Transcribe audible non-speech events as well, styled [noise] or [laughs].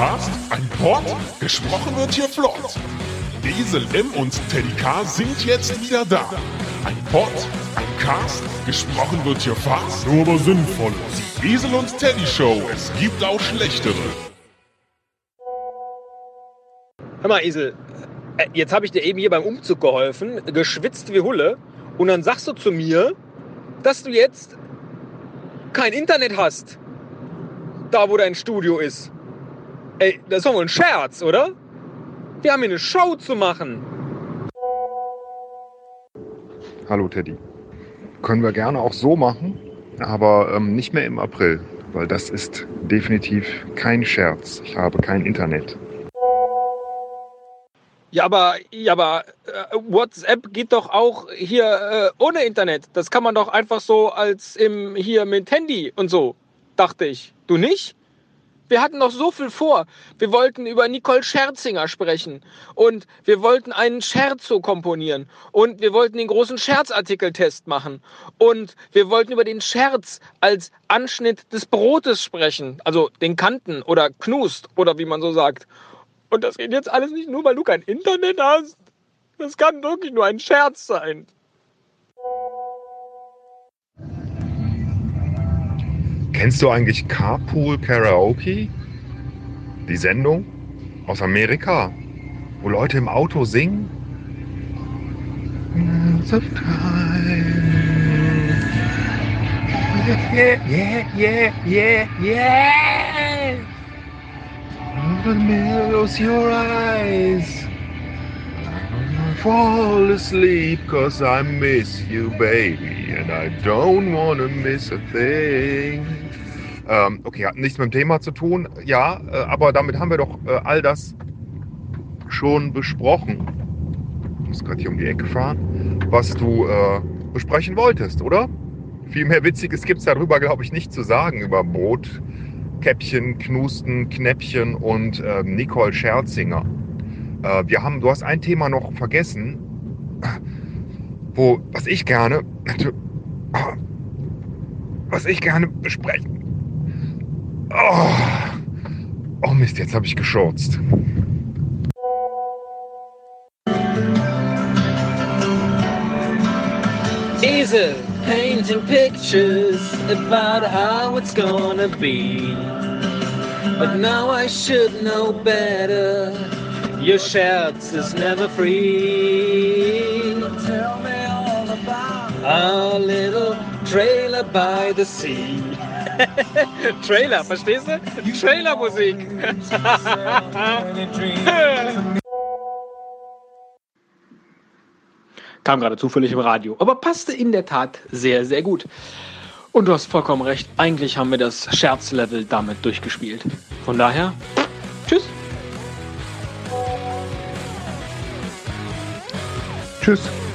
Pod, gesprochen wird hier flott. Esel M und Teddy K sind jetzt wieder da. Ein Pod, ein Cast, gesprochen wird hier fast, nur aber sinnvoll. Die Esel und Teddy Show, es gibt auch schlechtere. Hör mal, Esel, äh, jetzt habe ich dir eben hier beim Umzug geholfen, geschwitzt wie Hulle, und dann sagst du zu mir, dass du jetzt kein Internet hast. Da, wo dein Studio ist. Ey, das ist doch wohl ein Scherz, oder? Wir haben hier eine Show zu machen. Hallo Teddy. Können wir gerne auch so machen, aber ähm, nicht mehr im April, weil das ist definitiv kein Scherz. Ich habe kein Internet. Ja, aber, ja, aber äh, WhatsApp geht doch auch hier äh, ohne Internet. Das kann man doch einfach so als im hier mit Handy und so, dachte ich. Du nicht? Wir hatten noch so viel vor. Wir wollten über Nicole Scherzinger sprechen und wir wollten einen Scherzo komponieren und wir wollten den großen Scherzartikeltest machen und wir wollten über den Scherz als Anschnitt des Brotes sprechen, also den Kanten oder Knust oder wie man so sagt. Und das geht jetzt alles nicht nur, weil du kein Internet hast. Das kann wirklich nur ein Scherz sein. Kennst du eigentlich Carpool Karaoke? Die Sendung aus Amerika, wo Leute im Auto singen? Yeah, yeah, yeah, yeah, yeah. Close your eyes. Fall asleep cause I miss you, baby. And I don't wanna miss a thing. Ähm, okay, hat nichts mit dem Thema zu tun. Ja, äh, aber damit haben wir doch äh, all das schon besprochen. Ich muss gerade hier um die Ecke fahren. Was du äh, besprechen wolltest, oder? Viel mehr Witziges gibt es darüber, glaube ich, nicht zu sagen. Über Brot, Käppchen, Knusten, Knäppchen und äh, Nicole Scherzinger. Äh, wir haben, du hast ein Thema noch vergessen, wo, was ich gerne, was ich gerne besprechen. Oh, oh Mist, jetzt habe ich geschurzt. Esel painting pictures about how it's gonna be. But now I should know better. Your scherz is never free. Tell me all about a little trailer by the sea. [laughs] Trailer, verstehst du? Trailermusik. [laughs] Kam gerade zufällig im Radio, aber passte in der Tat sehr, sehr gut. Und du hast vollkommen recht, eigentlich haben wir das Scherzlevel damit durchgespielt. Von daher, tschüss. Tschüss.